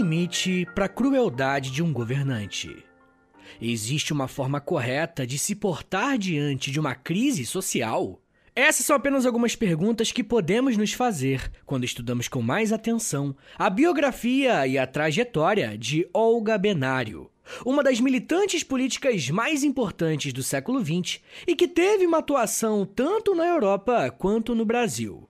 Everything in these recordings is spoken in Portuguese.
limite para a crueldade de um governante? Existe uma forma correta de se portar diante de uma crise social? Essas são apenas algumas perguntas que podemos nos fazer quando estudamos com mais atenção a biografia e a trajetória de Olga Benário, uma das militantes políticas mais importantes do século XX e que teve uma atuação tanto na Europa quanto no Brasil.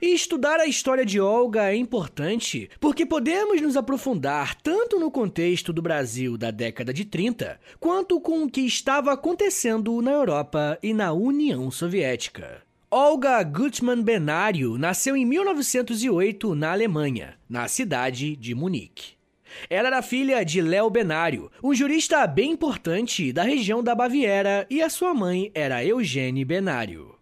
E estudar a história de Olga é importante porque podemos nos aprofundar tanto no contexto do Brasil da década de 30, quanto com o que estava acontecendo na Europa e na União Soviética. Olga Gutmann Benário nasceu em 1908 na Alemanha, na cidade de Munique. Ela era filha de Léo Benário, um jurista bem importante da região da Baviera, e a sua mãe era Eugênie Benário.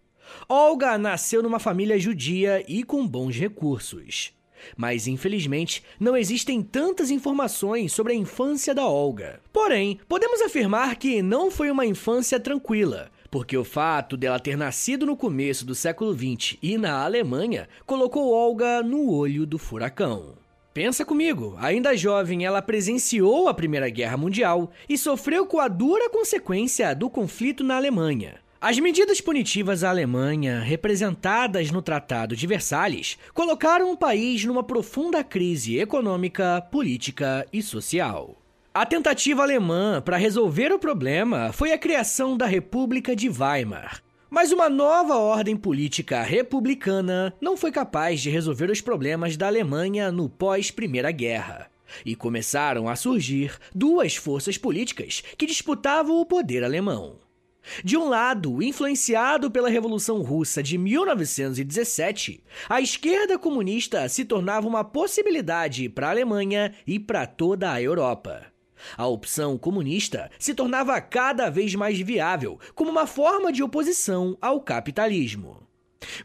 Olga nasceu numa família judia e com bons recursos. Mas infelizmente não existem tantas informações sobre a infância da Olga. Porém, podemos afirmar que não foi uma infância tranquila, porque o fato dela ter nascido no começo do século XX e na Alemanha colocou Olga no olho do furacão. Pensa comigo, ainda jovem, ela presenciou a Primeira Guerra Mundial e sofreu com a dura consequência do conflito na Alemanha. As medidas punitivas à Alemanha, representadas no Tratado de Versalhes, colocaram o país numa profunda crise econômica, política e social. A tentativa alemã para resolver o problema foi a criação da República de Weimar. Mas uma nova ordem política republicana não foi capaz de resolver os problemas da Alemanha no pós-Primeira Guerra. E começaram a surgir duas forças políticas que disputavam o poder alemão. De um lado, influenciado pela Revolução Russa de 1917, a esquerda comunista se tornava uma possibilidade para a Alemanha e para toda a Europa. A opção comunista se tornava cada vez mais viável como uma forma de oposição ao capitalismo.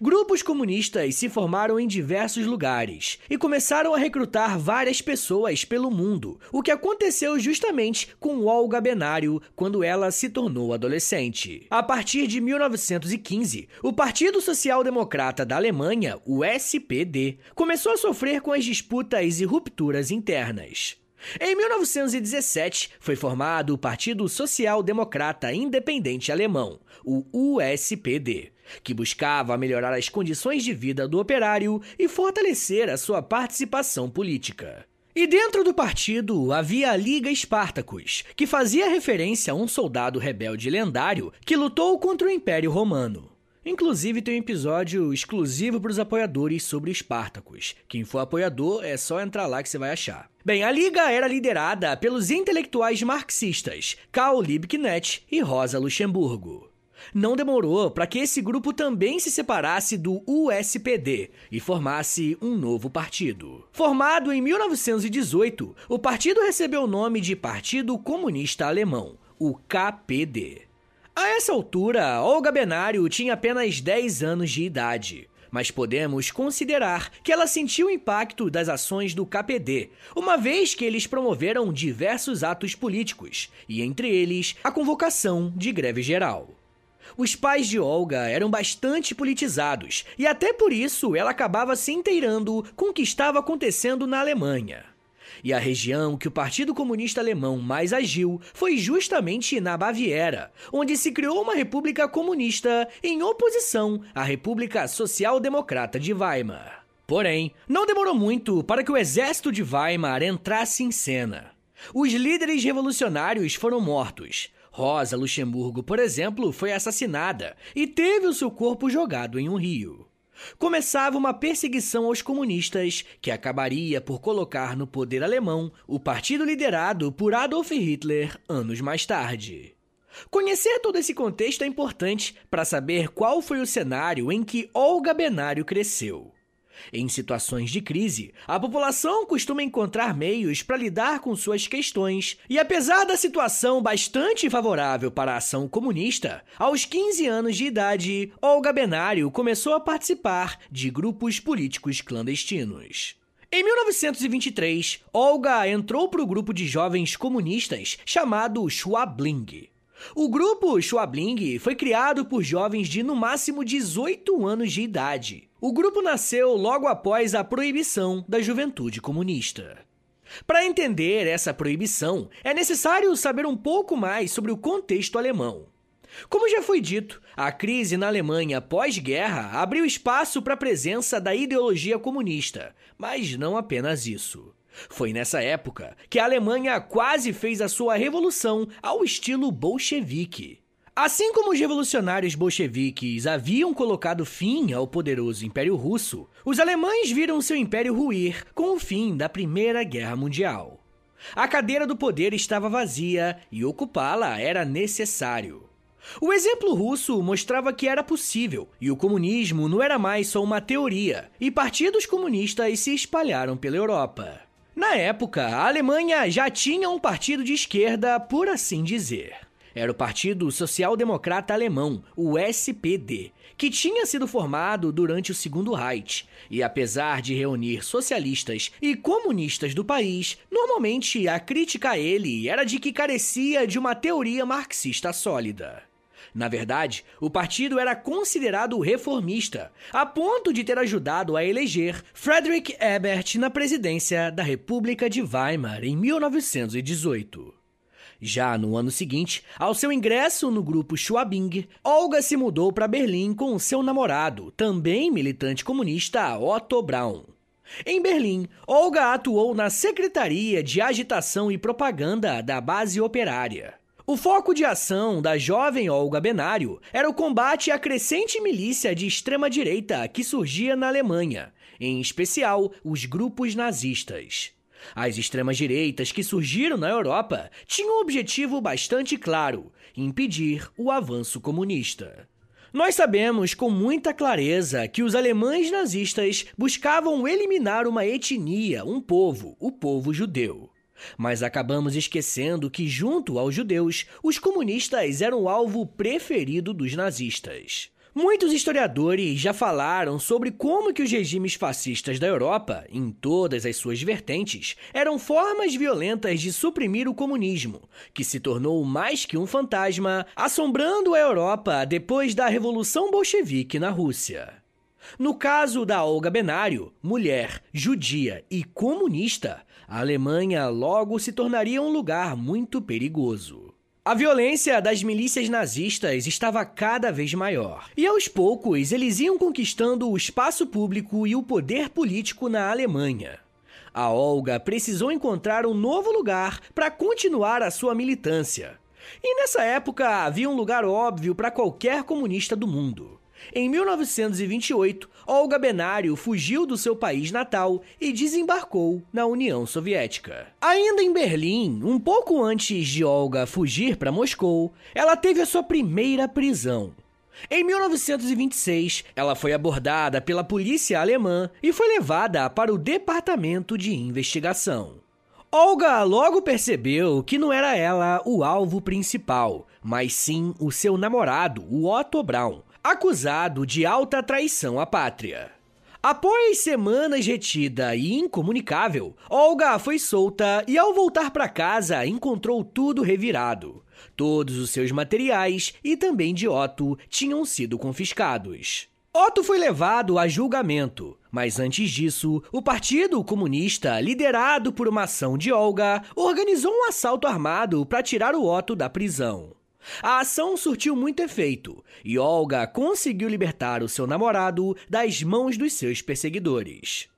Grupos comunistas se formaram em diversos lugares e começaram a recrutar várias pessoas pelo mundo, o que aconteceu justamente com Olga Benário quando ela se tornou adolescente. A partir de 1915, o Partido Social Democrata da Alemanha, o SPD, começou a sofrer com as disputas e rupturas internas. Em 1917, foi formado o Partido Social Democrata Independente Alemão, o USPD, que buscava melhorar as condições de vida do operário e fortalecer a sua participação política. E dentro do partido havia a Liga Spartacus, que fazia referência a um soldado rebelde lendário que lutou contra o Império Romano. Inclusive tem um episódio exclusivo para os apoiadores sobre Spartacus. Quem for apoiador é só entrar lá que você vai achar. Bem, a liga era liderada pelos intelectuais marxistas Karl Liebknecht e Rosa Luxemburgo. Não demorou para que esse grupo também se separasse do USPD e formasse um novo partido. Formado em 1918, o partido recebeu o nome de Partido Comunista Alemão, o KPD. A essa altura, Olga Benário tinha apenas 10 anos de idade. Mas podemos considerar que ela sentiu o impacto das ações do KPD, uma vez que eles promoveram diversos atos políticos, e entre eles a convocação de greve geral. Os pais de Olga eram bastante politizados e até por isso ela acabava se inteirando com o que estava acontecendo na Alemanha. E a região que o Partido Comunista Alemão mais agiu foi justamente na Baviera, onde se criou uma república comunista em oposição à República Social Democrata de Weimar. Porém, não demorou muito para que o exército de Weimar entrasse em cena. Os líderes revolucionários foram mortos, Rosa Luxemburgo, por exemplo, foi assassinada e teve o seu corpo jogado em um rio. Começava uma perseguição aos comunistas que acabaria por colocar no poder alemão o partido liderado por Adolf Hitler anos mais tarde. Conhecer todo esse contexto é importante para saber qual foi o cenário em que Olga Benário cresceu. Em situações de crise, a população costuma encontrar meios para lidar com suas questões, e apesar da situação bastante favorável para a ação comunista, aos 15 anos de idade, Olga Benário começou a participar de grupos políticos clandestinos. Em 1923, Olga entrou para o grupo de jovens comunistas chamado Schwabling. O grupo Schwabling foi criado por jovens de no máximo 18 anos de idade. O grupo nasceu logo após a proibição da juventude comunista. Para entender essa proibição, é necessário saber um pouco mais sobre o contexto alemão. Como já foi dito, a crise na Alemanha pós-guerra abriu espaço para a presença da ideologia comunista, mas não apenas isso. Foi nessa época que a Alemanha quase fez a sua revolução ao estilo bolchevique. Assim como os revolucionários bolcheviques haviam colocado fim ao poderoso Império Russo, os alemães viram seu império ruir com o fim da Primeira Guerra Mundial. A cadeira do poder estava vazia e ocupá-la era necessário. O exemplo russo mostrava que era possível e o comunismo não era mais só uma teoria, e partidos comunistas se espalharam pela Europa. Na época, a Alemanha já tinha um partido de esquerda, por assim dizer. Era o Partido Social Democrata Alemão, o SPD, que tinha sido formado durante o Segundo Reich, e apesar de reunir socialistas e comunistas do país, normalmente a crítica a ele era de que carecia de uma teoria marxista sólida. Na verdade, o partido era considerado reformista, a ponto de ter ajudado a eleger Friedrich Ebert na presidência da República de Weimar em 1918. Já no ano seguinte, ao seu ingresso no grupo Schwabing, Olga se mudou para Berlim com seu namorado, também militante comunista Otto Braun. Em Berlim, Olga atuou na Secretaria de Agitação e Propaganda da Base Operária. O foco de ação da jovem Olga Benário era o combate à crescente milícia de extrema-direita que surgia na Alemanha, em especial os grupos nazistas. As extremas-direitas que surgiram na Europa tinham um objetivo bastante claro: impedir o avanço comunista. Nós sabemos com muita clareza que os alemães nazistas buscavam eliminar uma etnia, um povo, o povo judeu. Mas acabamos esquecendo que, junto aos judeus, os comunistas eram o alvo preferido dos nazistas. Muitos historiadores já falaram sobre como que os regimes fascistas da Europa, em todas as suas vertentes, eram formas violentas de suprimir o comunismo, que se tornou mais que um fantasma, assombrando a Europa depois da Revolução Bolchevique na Rússia. No caso da Olga Benário, mulher, judia e comunista, a Alemanha logo se tornaria um lugar muito perigoso. A violência das milícias nazistas estava cada vez maior, e aos poucos eles iam conquistando o espaço público e o poder político na Alemanha. A Olga precisou encontrar um novo lugar para continuar a sua militância. E nessa época havia um lugar óbvio para qualquer comunista do mundo. Em 1928, Olga Benário fugiu do seu país natal e desembarcou na União Soviética. Ainda em Berlim, um pouco antes de Olga fugir para Moscou, ela teve a sua primeira prisão. Em 1926, ela foi abordada pela polícia alemã e foi levada para o departamento de investigação. Olga logo percebeu que não era ela o alvo principal, mas sim o seu namorado, o Otto Braun, acusado de alta traição à pátria. Após semanas retida e incomunicável, Olga foi solta e, ao voltar para casa, encontrou tudo revirado. Todos os seus materiais e também de Otto tinham sido confiscados. Otto foi levado a julgamento, mas antes disso, o Partido Comunista, liderado por uma ação de Olga, organizou um assalto armado para tirar o Otto da prisão. A ação surtiu muito efeito e Olga conseguiu libertar o seu namorado das mãos dos seus perseguidores.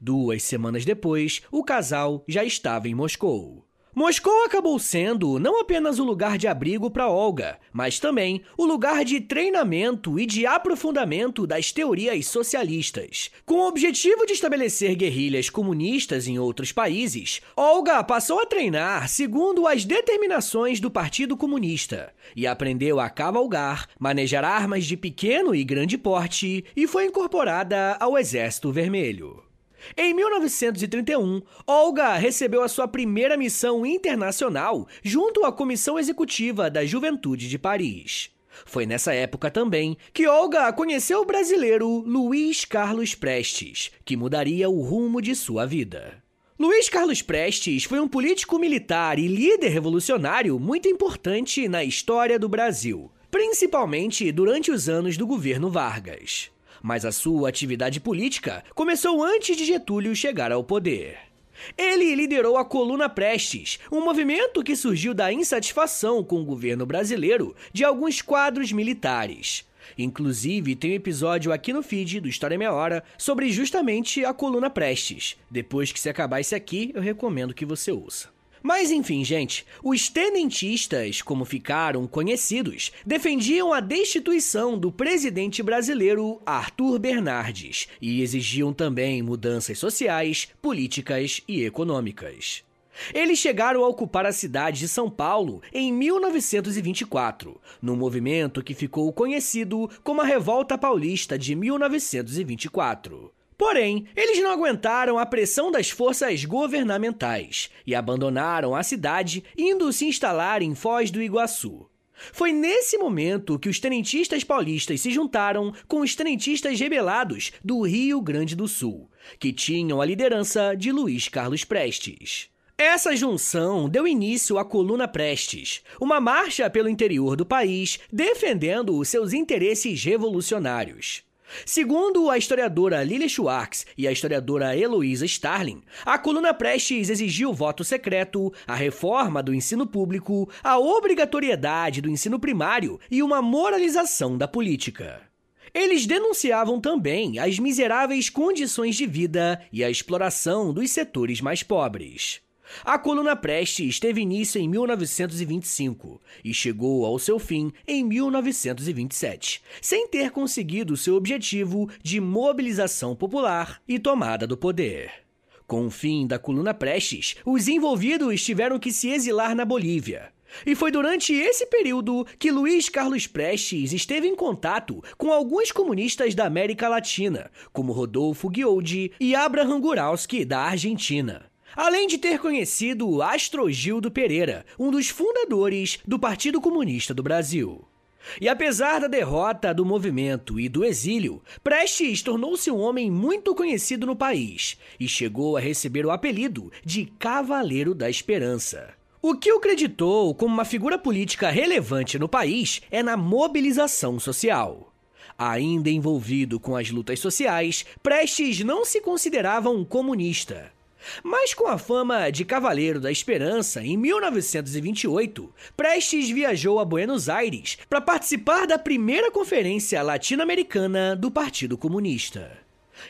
Duas semanas depois, o casal já estava em Moscou. Moscou acabou sendo não apenas o lugar de abrigo para Olga, mas também o lugar de treinamento e de aprofundamento das teorias socialistas. Com o objetivo de estabelecer guerrilhas comunistas em outros países, Olga passou a treinar segundo as determinações do Partido Comunista e aprendeu a cavalgar, manejar armas de pequeno e grande porte e foi incorporada ao Exército Vermelho. Em 1931, Olga recebeu a sua primeira missão internacional junto à Comissão Executiva da Juventude de Paris. Foi nessa época também que Olga conheceu o brasileiro Luiz Carlos Prestes, que mudaria o rumo de sua vida. Luiz Carlos Prestes foi um político militar e líder revolucionário muito importante na história do Brasil, principalmente durante os anos do governo Vargas mas a sua atividade política começou antes de Getúlio chegar ao poder. Ele liderou a Coluna Prestes, um movimento que surgiu da insatisfação com o governo brasileiro de alguns quadros militares. Inclusive, tem um episódio aqui no feed do História Meia Hora sobre justamente a coluna Prestes. Depois que se acabar esse aqui, eu recomendo que você ouça. Mas enfim, gente, os tenentistas, como ficaram conhecidos, defendiam a destituição do presidente brasileiro Arthur Bernardes e exigiam também mudanças sociais, políticas e econômicas. Eles chegaram a ocupar a cidade de São Paulo em 1924, num movimento que ficou conhecido como a Revolta Paulista de 1924. Porém, eles não aguentaram a pressão das forças governamentais e abandonaram a cidade, indo se instalar em Foz do Iguaçu. Foi nesse momento que os tenentistas paulistas se juntaram com os tenentistas rebelados do Rio Grande do Sul, que tinham a liderança de Luiz Carlos Prestes. Essa junção deu início à Coluna Prestes, uma marcha pelo interior do país defendendo os seus interesses revolucionários. Segundo a historiadora Lilia Schwartz e a historiadora Heloísa Starling, a coluna Prestes exigiu voto secreto, a reforma do ensino público, a obrigatoriedade do ensino primário e uma moralização da política. Eles denunciavam também as miseráveis condições de vida e a exploração dos setores mais pobres. A coluna Prestes teve início em 1925 e chegou ao seu fim em 1927, sem ter conseguido seu objetivo de mobilização popular e tomada do poder. Com o fim da coluna Prestes, os envolvidos tiveram que se exilar na Bolívia. E foi durante esse período que Luiz Carlos Prestes esteve em contato com alguns comunistas da América Latina, como Rodolfo Guioldi e Abraham Guralski, da Argentina. Além de ter conhecido Astrogildo Pereira, um dos fundadores do Partido Comunista do Brasil. E apesar da derrota do movimento e do exílio, Prestes tornou-se um homem muito conhecido no país e chegou a receber o apelido de Cavaleiro da Esperança. O que o acreditou como uma figura política relevante no país é na mobilização social. Ainda envolvido com as lutas sociais, Prestes não se considerava um comunista. Mas com a fama de Cavaleiro da Esperança, em 1928, Prestes viajou a Buenos Aires para participar da primeira conferência latino-americana do Partido Comunista.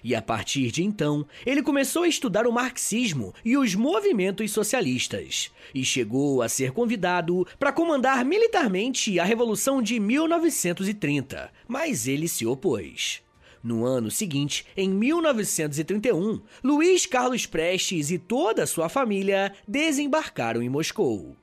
E a partir de então, ele começou a estudar o marxismo e os movimentos socialistas, e chegou a ser convidado para comandar militarmente a Revolução de 1930, mas ele se opôs. No ano seguinte, em 1931, Luiz Carlos Prestes e toda a sua família desembarcaram em Moscou.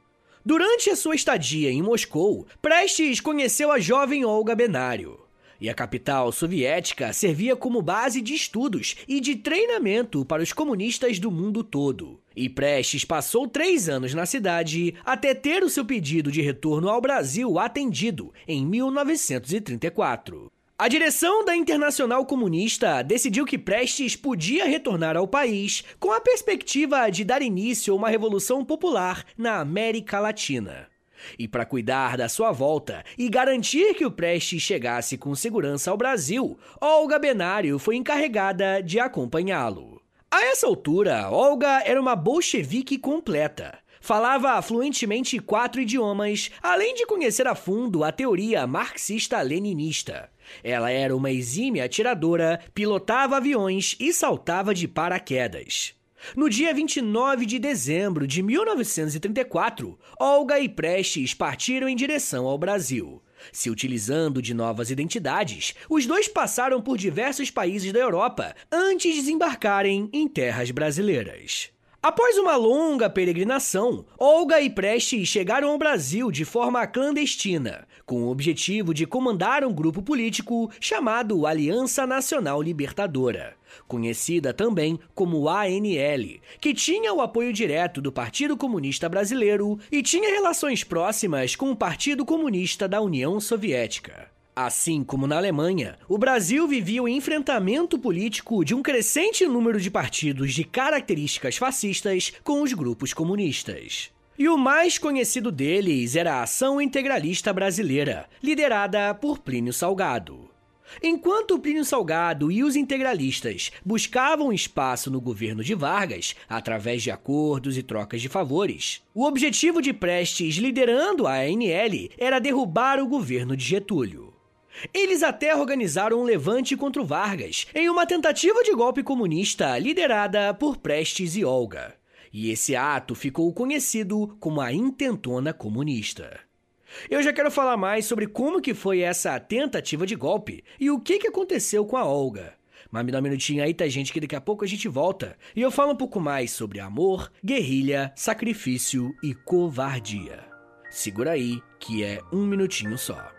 Durante a sua estadia em Moscou, Prestes conheceu a jovem Olga Benário. E a capital soviética servia como base de estudos e de treinamento para os comunistas do mundo todo. E Prestes passou três anos na cidade até ter o seu pedido de retorno ao Brasil atendido em 1934. A direção da Internacional Comunista decidiu que Prestes podia retornar ao país com a perspectiva de dar início a uma revolução popular na América Latina. E para cuidar da sua volta e garantir que o Prestes chegasse com segurança ao Brasil, Olga Benário foi encarregada de acompanhá-lo. A essa altura, Olga era uma bolchevique completa. Falava fluentemente quatro idiomas, além de conhecer a fundo a teoria marxista-leninista. Ela era uma exímia atiradora, pilotava aviões e saltava de paraquedas. No dia 29 de dezembro de 1934, Olga e Prestes partiram em direção ao Brasil. Se utilizando de novas identidades, os dois passaram por diversos países da Europa antes de desembarcarem em terras brasileiras. Após uma longa peregrinação, Olga e Prestes chegaram ao Brasil de forma clandestina, com o objetivo de comandar um grupo político chamado Aliança Nacional Libertadora, conhecida também como ANL, que tinha o apoio direto do Partido Comunista Brasileiro e tinha relações próximas com o Partido Comunista da União Soviética. Assim como na Alemanha, o Brasil vivia o enfrentamento político de um crescente número de partidos de características fascistas com os grupos comunistas. E o mais conhecido deles era a Ação Integralista Brasileira, liderada por Plínio Salgado. Enquanto Plínio Salgado e os integralistas buscavam espaço no governo de Vargas através de acordos e trocas de favores, o objetivo de Prestes liderando a ANL era derrubar o governo de Getúlio. Eles até organizaram um levante contra o Vargas em uma tentativa de golpe comunista liderada por Prestes e Olga. E esse ato ficou conhecido como a Intentona Comunista. Eu já quero falar mais sobre como que foi essa tentativa de golpe e o que, que aconteceu com a Olga. Mas me dá um minutinho aí, tá, gente, que daqui a pouco a gente volta e eu falo um pouco mais sobre amor, guerrilha, sacrifício e covardia. Segura aí, que é um minutinho só.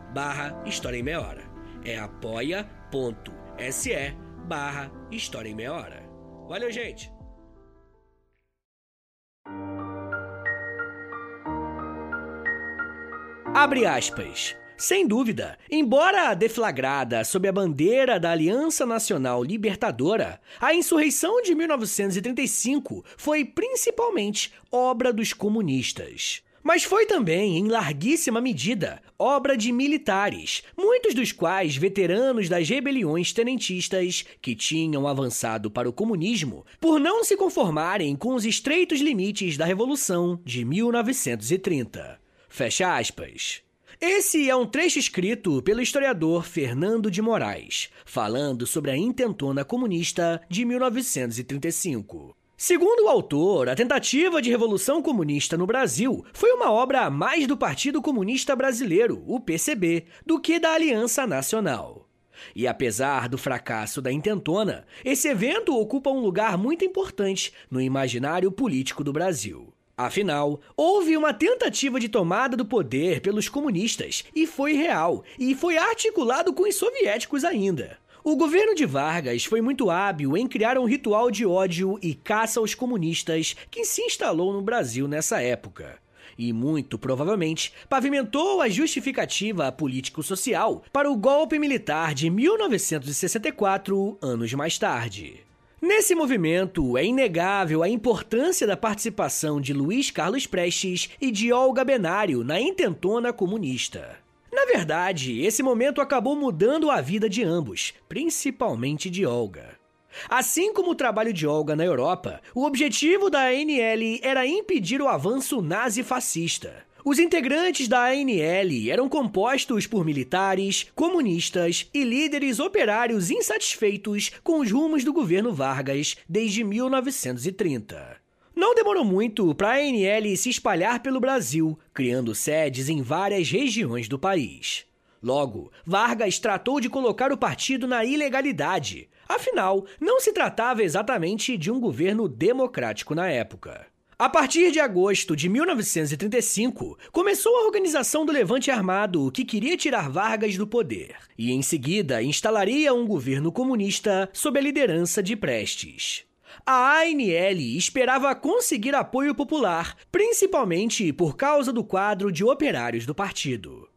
barra História em Meia Hora. É apoia.se barra História em Meia Hora. Valeu, gente! Abre aspas. Sem dúvida, embora deflagrada sob a bandeira da Aliança Nacional Libertadora, a insurreição de 1935 foi principalmente obra dos comunistas. Mas foi também, em larguíssima medida, obra de militares, muitos dos quais veteranos das rebeliões tenentistas que tinham avançado para o comunismo por não se conformarem com os estreitos limites da Revolução de 1930. Fecha aspas. Esse é um trecho escrito pelo historiador Fernando de Moraes, falando sobre a intentona comunista de 1935. Segundo o autor, a tentativa de revolução comunista no Brasil foi uma obra mais do Partido Comunista Brasileiro, o PCB, do que da Aliança Nacional. E apesar do fracasso da intentona, esse evento ocupa um lugar muito importante no imaginário político do Brasil. Afinal, houve uma tentativa de tomada do poder pelos comunistas e foi real, e foi articulado com os soviéticos ainda. O governo de Vargas foi muito hábil em criar um ritual de ódio e caça aos comunistas que se instalou no Brasil nessa época. E muito provavelmente pavimentou a justificativa político-social para o golpe militar de 1964, anos mais tarde. Nesse movimento, é inegável a importância da participação de Luiz Carlos Prestes e de Olga Benário na intentona comunista. Na verdade, esse momento acabou mudando a vida de ambos, principalmente de Olga. Assim como o trabalho de Olga na Europa, o objetivo da ANL era impedir o avanço nazi-fascista. Os integrantes da ANL eram compostos por militares, comunistas e líderes operários insatisfeitos com os rumos do governo Vargas desde 1930. Não demorou muito para a ANL se espalhar pelo Brasil, criando sedes em várias regiões do país. Logo, Vargas tratou de colocar o partido na ilegalidade. Afinal, não se tratava exatamente de um governo democrático na época. A partir de agosto de 1935, começou a organização do Levante Armado que queria tirar Vargas do poder, e em seguida instalaria um governo comunista sob a liderança de Prestes. A ANL esperava conseguir apoio popular, principalmente por causa do quadro de operários do partido.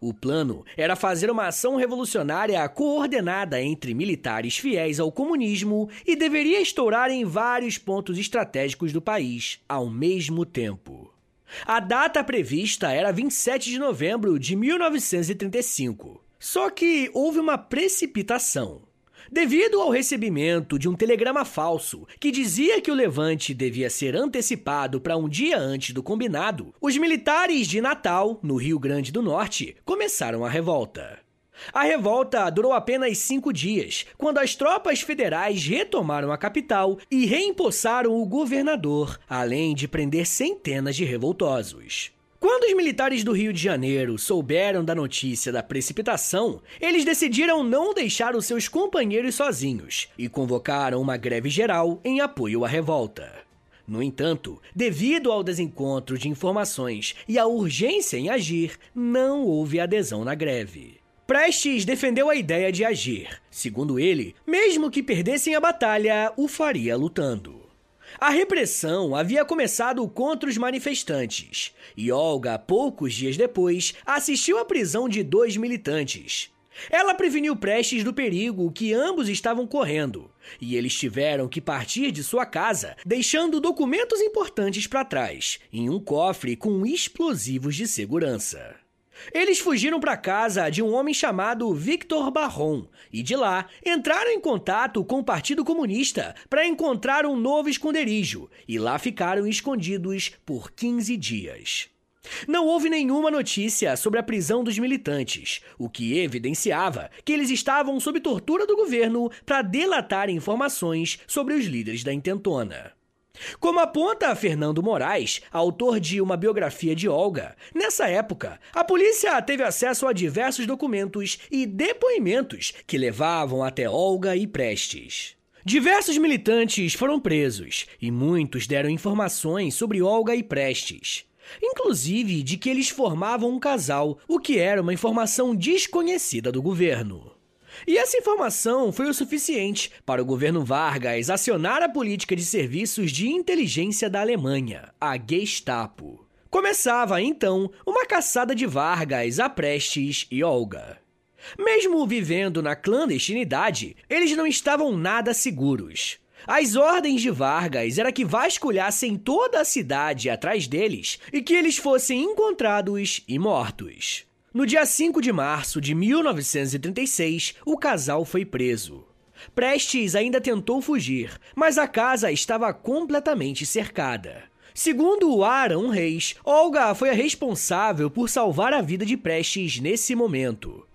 O plano era fazer uma ação revolucionária coordenada entre militares fiéis ao comunismo e deveria estourar em vários pontos estratégicos do país ao mesmo tempo. A data prevista era 27 de novembro de 1935. Só que houve uma precipitação. Devido ao recebimento de um telegrama falso que dizia que o levante devia ser antecipado para um dia antes do combinado, os militares de Natal, no Rio Grande do Norte, começaram a revolta. A revolta durou apenas cinco dias, quando as tropas federais retomaram a capital e reempossaram o governador, além de prender centenas de revoltosos. Quando os militares do Rio de Janeiro souberam da notícia da precipitação, eles decidiram não deixar os seus companheiros sozinhos e convocaram uma greve geral em apoio à revolta. No entanto, devido ao desencontro de informações e à urgência em agir, não houve adesão na greve. Prestes defendeu a ideia de agir. Segundo ele, mesmo que perdessem a batalha, o faria lutando. A repressão havia começado contra os manifestantes, e Olga, poucos dias depois, assistiu à prisão de dois militantes. Ela preveniu Prestes do perigo que ambos estavam correndo, e eles tiveram que partir de sua casa, deixando documentos importantes para trás, em um cofre com explosivos de segurança. Eles fugiram para casa de um homem chamado Victor Barron e de lá entraram em contato com o Partido Comunista para encontrar um novo esconderijo e lá ficaram escondidos por 15 dias. Não houve nenhuma notícia sobre a prisão dos militantes, o que evidenciava que eles estavam sob tortura do governo para delatar informações sobre os líderes da intentona. Como aponta Fernando Moraes, autor de uma biografia de Olga, nessa época, a polícia teve acesso a diversos documentos e depoimentos que levavam até Olga e Prestes. Diversos militantes foram presos e muitos deram informações sobre Olga e Prestes. Inclusive de que eles formavam um casal, o que era uma informação desconhecida do governo. E essa informação foi o suficiente para o governo Vargas acionar a política de serviços de inteligência da Alemanha, a Gestapo. Começava então uma caçada de Vargas a Prestes e Olga. Mesmo vivendo na clandestinidade, eles não estavam nada seguros. As ordens de Vargas era que vasculhassem toda a cidade atrás deles e que eles fossem encontrados e mortos. No dia 5 de março de 1936, o casal foi preso. Prestes ainda tentou fugir, mas a casa estava completamente cercada. Segundo o Aaron Reis, Olga foi a responsável por salvar a vida de Prestes nesse momento.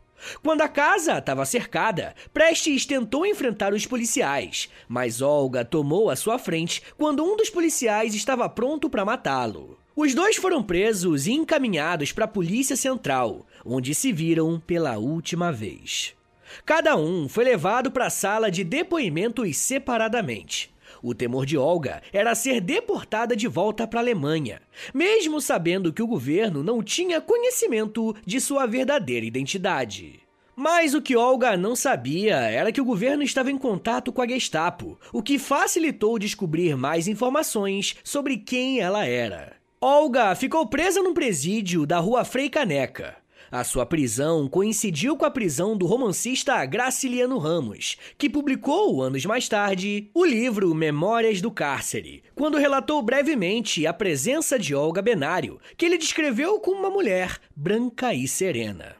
Quando a casa estava cercada, Prestes tentou enfrentar os policiais, mas Olga tomou a sua frente quando um dos policiais estava pronto para matá-lo. Os dois foram presos e encaminhados para a Polícia Central, onde se viram pela última vez. Cada um foi levado para a sala de depoimentos separadamente. O temor de Olga era ser deportada de volta para a Alemanha, mesmo sabendo que o governo não tinha conhecimento de sua verdadeira identidade. Mas o que Olga não sabia era que o governo estava em contato com a Gestapo, o que facilitou descobrir mais informações sobre quem ela era. Olga ficou presa num presídio da rua Frei Caneca. A sua prisão coincidiu com a prisão do romancista Graciliano Ramos, que publicou, anos mais tarde, o livro Memórias do Cárcere, quando relatou brevemente a presença de Olga Benário, que ele descreveu como uma mulher branca e serena.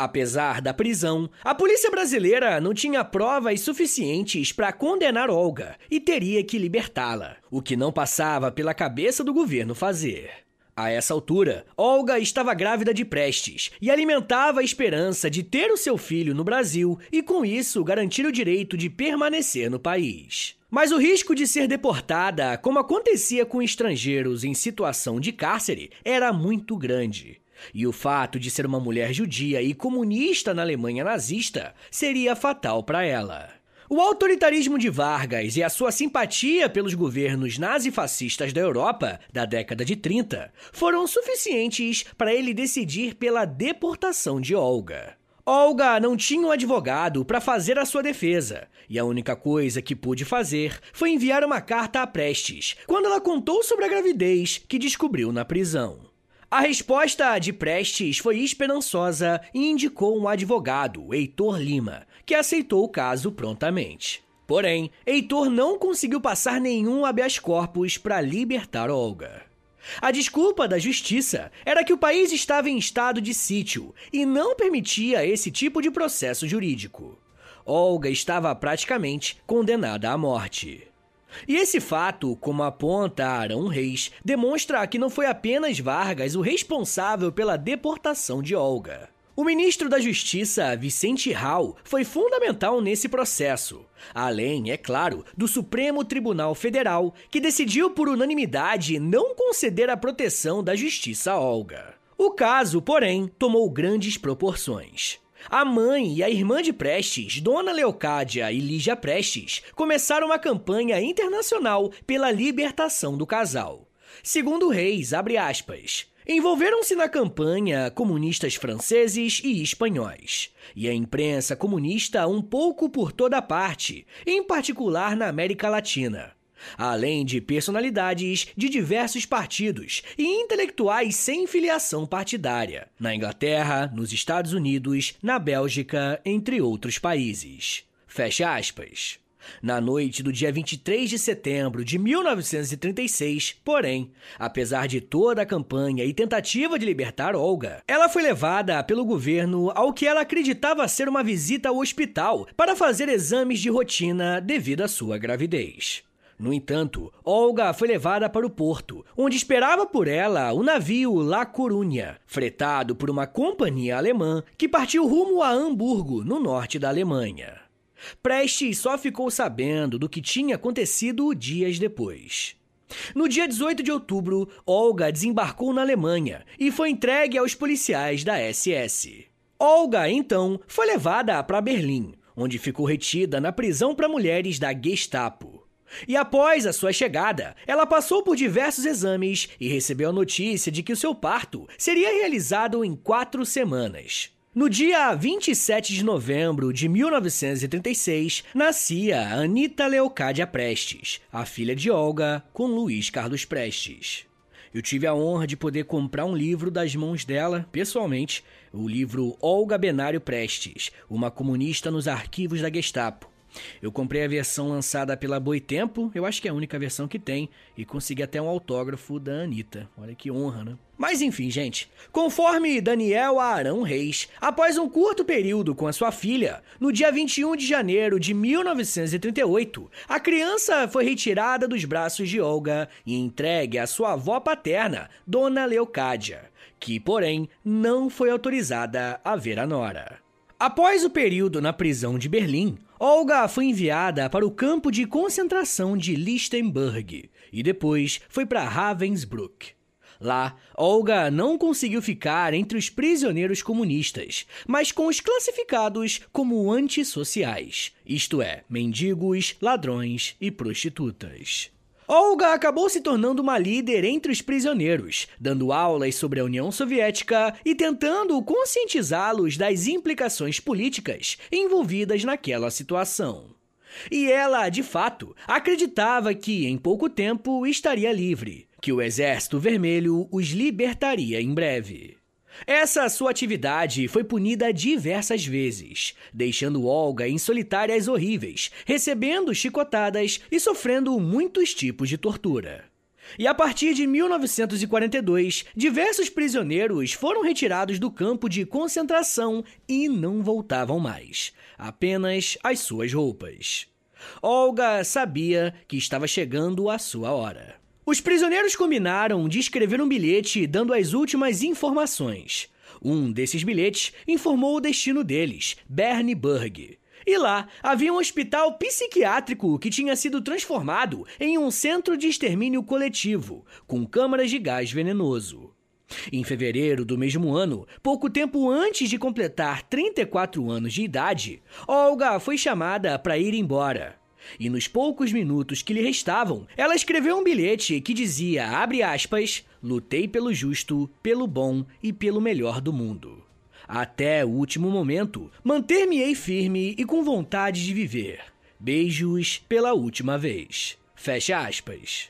Apesar da prisão, a polícia brasileira não tinha provas suficientes para condenar Olga e teria que libertá-la, o que não passava pela cabeça do governo fazer. A essa altura, Olga estava grávida de Prestes e alimentava a esperança de ter o seu filho no Brasil e, com isso, garantir o direito de permanecer no país. Mas o risco de ser deportada, como acontecia com estrangeiros em situação de cárcere, era muito grande. E o fato de ser uma mulher judia e comunista na Alemanha nazista seria fatal para ela. O autoritarismo de Vargas e a sua simpatia pelos governos nazifascistas da Europa da década de 30 foram suficientes para ele decidir pela deportação de Olga. Olga não tinha um advogado para fazer a sua defesa, e a única coisa que pôde fazer foi enviar uma carta a Prestes, quando ela contou sobre a gravidez que descobriu na prisão. A resposta de Prestes foi esperançosa e indicou um advogado, Heitor Lima, que aceitou o caso prontamente. Porém, Heitor não conseguiu passar nenhum habeas corpus para libertar Olga. A desculpa da justiça era que o país estava em estado de sítio e não permitia esse tipo de processo jurídico. Olga estava praticamente condenada à morte. E esse fato, como aponta Arão Reis, demonstra que não foi apenas Vargas o responsável pela deportação de Olga. O ministro da Justiça, Vicente Rau, foi fundamental nesse processo. Além, é claro, do Supremo Tribunal Federal, que decidiu por unanimidade não conceder a proteção da justiça a Olga. O caso, porém, tomou grandes proporções. A mãe e a irmã de Prestes, Dona Leocádia e Lígia Prestes, começaram uma campanha internacional pela libertação do casal. Segundo Reis, abre aspas, Envolveram-se na campanha comunistas franceses e espanhóis, e a imprensa comunista um pouco por toda parte, em particular na América Latina, além de personalidades de diversos partidos e intelectuais sem filiação partidária, na Inglaterra, nos Estados Unidos, na Bélgica, entre outros países. Fecha aspas. Na noite do dia 23 de setembro de 1936, porém, apesar de toda a campanha e tentativa de libertar Olga, ela foi levada pelo governo ao que ela acreditava ser uma visita ao hospital para fazer exames de rotina devido à sua gravidez. No entanto, Olga foi levada para o porto, onde esperava por ela o navio La Corunha, fretado por uma companhia alemã que partiu rumo a Hamburgo, no norte da Alemanha. Prestes só ficou sabendo do que tinha acontecido dias depois. No dia 18 de outubro, Olga desembarcou na Alemanha e foi entregue aos policiais da SS. Olga, então, foi levada para Berlim, onde ficou retida na prisão para mulheres da Gestapo. E após a sua chegada, ela passou por diversos exames e recebeu a notícia de que o seu parto seria realizado em quatro semanas. No dia 27 de novembro de 1936, nascia Anita Leocádia Prestes, a filha de Olga, com Luiz Carlos Prestes. Eu tive a honra de poder comprar um livro das mãos dela, pessoalmente, o livro Olga Benário Prestes, uma comunista nos arquivos da Gestapo. Eu comprei a versão lançada pela Boitempo, eu acho que é a única versão que tem, e consegui até um autógrafo da Anitta. Olha que honra, né? Mas enfim, gente. Conforme Daniel Arão Reis, após um curto período com a sua filha, no dia 21 de janeiro de 1938, a criança foi retirada dos braços de Olga e entregue à sua avó paterna, Dona Leocádia, que, porém, não foi autorizada a ver a nora. Após o período na prisão de Berlim, Olga foi enviada para o campo de concentração de Lichtenberg e depois foi para Ravensbrück. Lá, Olga não conseguiu ficar entre os prisioneiros comunistas, mas com os classificados como antissociais, isto é, mendigos, ladrões e prostitutas. Olga acabou se tornando uma líder entre os prisioneiros, dando aulas sobre a União Soviética e tentando conscientizá-los das implicações políticas envolvidas naquela situação. E ela, de fato, acreditava que em pouco tempo estaria livre, que o Exército Vermelho os libertaria em breve. Essa sua atividade foi punida diversas vezes, deixando Olga em solitárias horríveis, recebendo chicotadas e sofrendo muitos tipos de tortura. E a partir de 1942, diversos prisioneiros foram retirados do campo de concentração e não voltavam mais, apenas as suas roupas. Olga sabia que estava chegando a sua hora. Os prisioneiros combinaram de escrever um bilhete dando as últimas informações. Um desses bilhetes informou o destino deles, Berneburg. E lá havia um hospital psiquiátrico que tinha sido transformado em um centro de extermínio coletivo, com câmaras de gás venenoso. Em fevereiro do mesmo ano, pouco tempo antes de completar 34 anos de idade, Olga foi chamada para ir embora. E nos poucos minutos que lhe restavam, ela escreveu um bilhete que dizia, abre aspas, lutei pelo justo, pelo bom e pelo melhor do mundo. Até o último momento, manter-me-ei firme e com vontade de viver. Beijos pela última vez. Fecha aspas.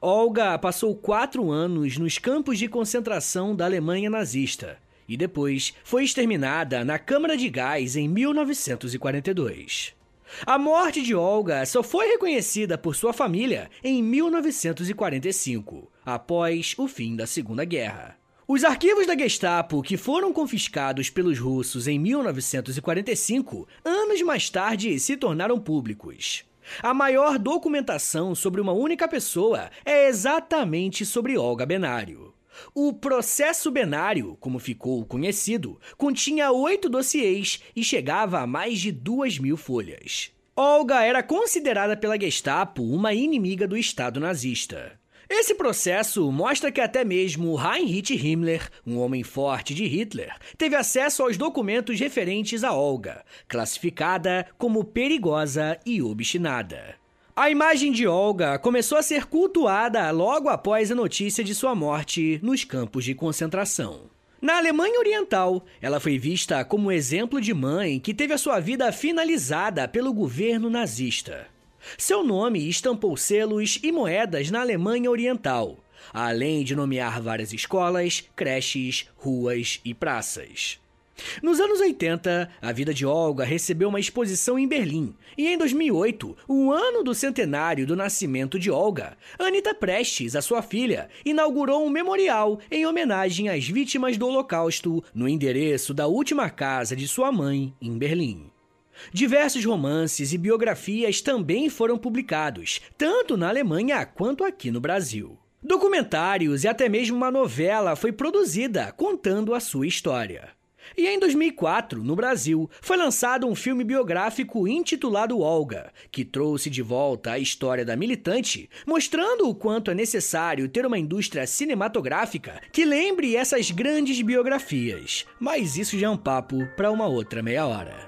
Olga passou quatro anos nos campos de concentração da Alemanha nazista e depois foi exterminada na Câmara de Gás em 1942. A morte de Olga só foi reconhecida por sua família em 1945, após o fim da Segunda Guerra. Os arquivos da Gestapo, que foram confiscados pelos russos em 1945, anos mais tarde se tornaram públicos. A maior documentação sobre uma única pessoa é exatamente sobre Olga Benário. O processo benário, como ficou conhecido, continha oito dossiês e chegava a mais de duas mil folhas. Olga era considerada pela Gestapo uma inimiga do Estado nazista. Esse processo mostra que até mesmo Heinrich Himmler, um homem forte de Hitler, teve acesso aos documentos referentes a Olga, classificada como perigosa e obstinada. A imagem de Olga começou a ser cultuada logo após a notícia de sua morte nos campos de concentração. Na Alemanha Oriental, ela foi vista como exemplo de mãe que teve a sua vida finalizada pelo governo nazista. Seu nome estampou selos e moedas na Alemanha Oriental, além de nomear várias escolas, creches, ruas e praças. Nos anos 80, a vida de Olga recebeu uma exposição em Berlim, e em 2008, o ano do centenário do nascimento de Olga, Anita Prestes, a sua filha, inaugurou um memorial em homenagem às vítimas do Holocausto no endereço da última casa de sua mãe, em Berlim. Diversos romances e biografias também foram publicados, tanto na Alemanha quanto aqui no Brasil. Documentários e até mesmo uma novela foi produzida contando a sua história. E em 2004, no Brasil, foi lançado um filme biográfico intitulado Olga, que trouxe de volta a história da militante, mostrando o quanto é necessário ter uma indústria cinematográfica que lembre essas grandes biografias. Mas isso já é um papo para uma outra meia hora.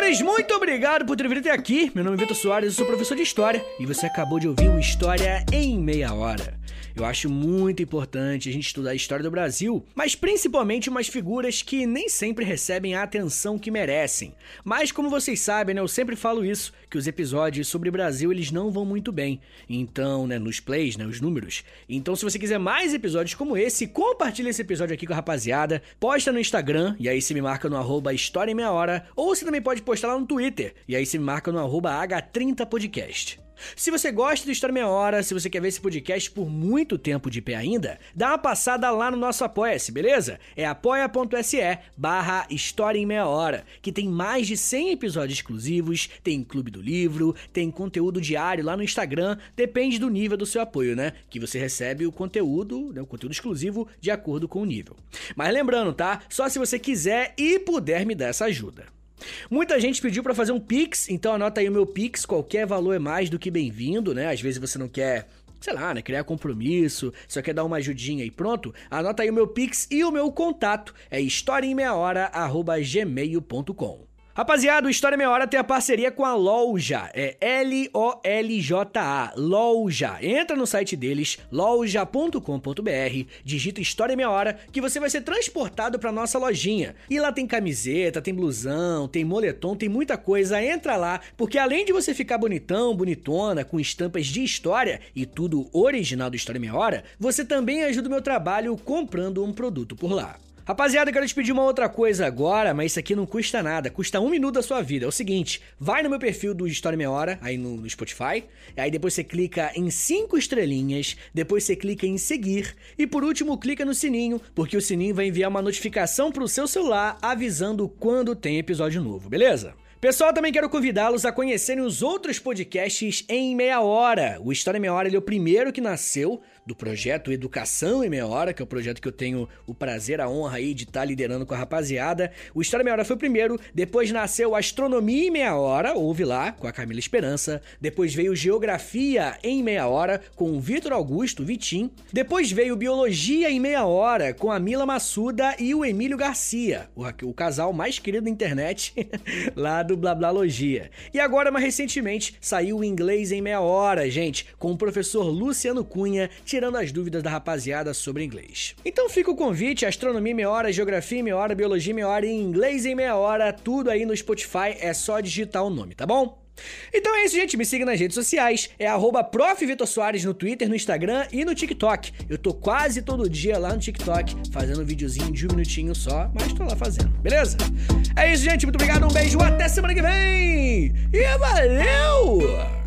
Senhores, muito obrigado por ter vindo até aqui. Meu nome é Vitor Soares, eu sou professor de História e você acabou de ouvir História em Meia Hora. Eu acho muito importante a gente estudar a história do Brasil, mas principalmente umas figuras que nem sempre recebem a atenção que merecem. Mas como vocês sabem, né, eu sempre falo isso, que os episódios sobre Brasil eles não vão muito bem. Então, né, nos plays, né, os números. Então, se você quiser mais episódios como esse, compartilha esse episódio aqui com a rapaziada, posta no Instagram e aí você me marca no arroba História em Meia Hora, ou você também pode postar lá no Twitter e aí você me marca no arroba H30podcast. Se você gosta do História Meia Hora, se você quer ver esse podcast por muito tempo de pé ainda, dá uma passada lá no nosso Apoia-se, beleza? É apoia.se barra História em Meia Hora, que tem mais de 100 episódios exclusivos, tem Clube do Livro, tem conteúdo diário lá no Instagram, depende do nível do seu apoio, né? Que você recebe o conteúdo, né, o conteúdo exclusivo de acordo com o nível. Mas lembrando, tá? Só se você quiser e puder me dar essa ajuda. Muita gente pediu para fazer um Pix, então anota aí o meu Pix, qualquer valor é mais do que bem-vindo, né? Às vezes você não quer sei lá, né, criar compromisso, só quer dar uma ajudinha e pronto, anota aí o meu Pix e o meu contato, é historiaemmeiahora.gmail.com. Rapaziada, o História Meia Hora tem a parceria com a Loja, é L-O-L-J-A, Loja. Entra no site deles, loja.com.br, digita História Meia Hora, que você vai ser transportado para nossa lojinha. E lá tem camiseta, tem blusão, tem moletom, tem muita coisa. Entra lá, porque além de você ficar bonitão, bonitona, com estampas de história e tudo original do História Meia Hora, você também ajuda o meu trabalho comprando um produto por lá. Rapaziada, eu quero te pedir uma outra coisa agora, mas isso aqui não custa nada, custa um minuto da sua vida. É o seguinte, vai no meu perfil do História Meia Hora, aí no, no Spotify, aí depois você clica em cinco estrelinhas, depois você clica em seguir, e por último clica no sininho, porque o sininho vai enviar uma notificação pro seu celular avisando quando tem episódio novo, beleza? Pessoal, também quero convidá-los a conhecerem os outros podcasts em meia hora. O História em Meia Hora é o primeiro que nasceu do projeto Educação em Meia Hora, que é o projeto que eu tenho o prazer, a honra aí de estar liderando com a rapaziada. O História em Meia Hora foi o primeiro, depois nasceu Astronomia em Meia Hora, ouve lá, com a Camila Esperança. Depois veio Geografia em Meia Hora, com o Vitor Augusto, Vitim. Depois veio Biologia em Meia Hora, com a Mila Massuda e o Emílio Garcia, o, o casal mais querido da internet, lá do Blablalogia. E agora, mais recentemente, saiu o Inglês em Meia Hora, gente, com o professor Luciano Cunha, tirando as dúvidas da rapaziada sobre inglês. Então fica o convite, astronomia em meia hora, geografia em meia hora, biologia em meia hora e inglês em meia hora, tudo aí no Spotify, é só digitar o nome, tá bom? Então é isso, gente. Me siga nas redes sociais. É arroba no Twitter, no Instagram e no TikTok. Eu tô quase todo dia lá no TikTok fazendo um videozinho de um minutinho só, mas tô lá fazendo, beleza? É isso, gente. Muito obrigado, um beijo, até semana que vem! E valeu!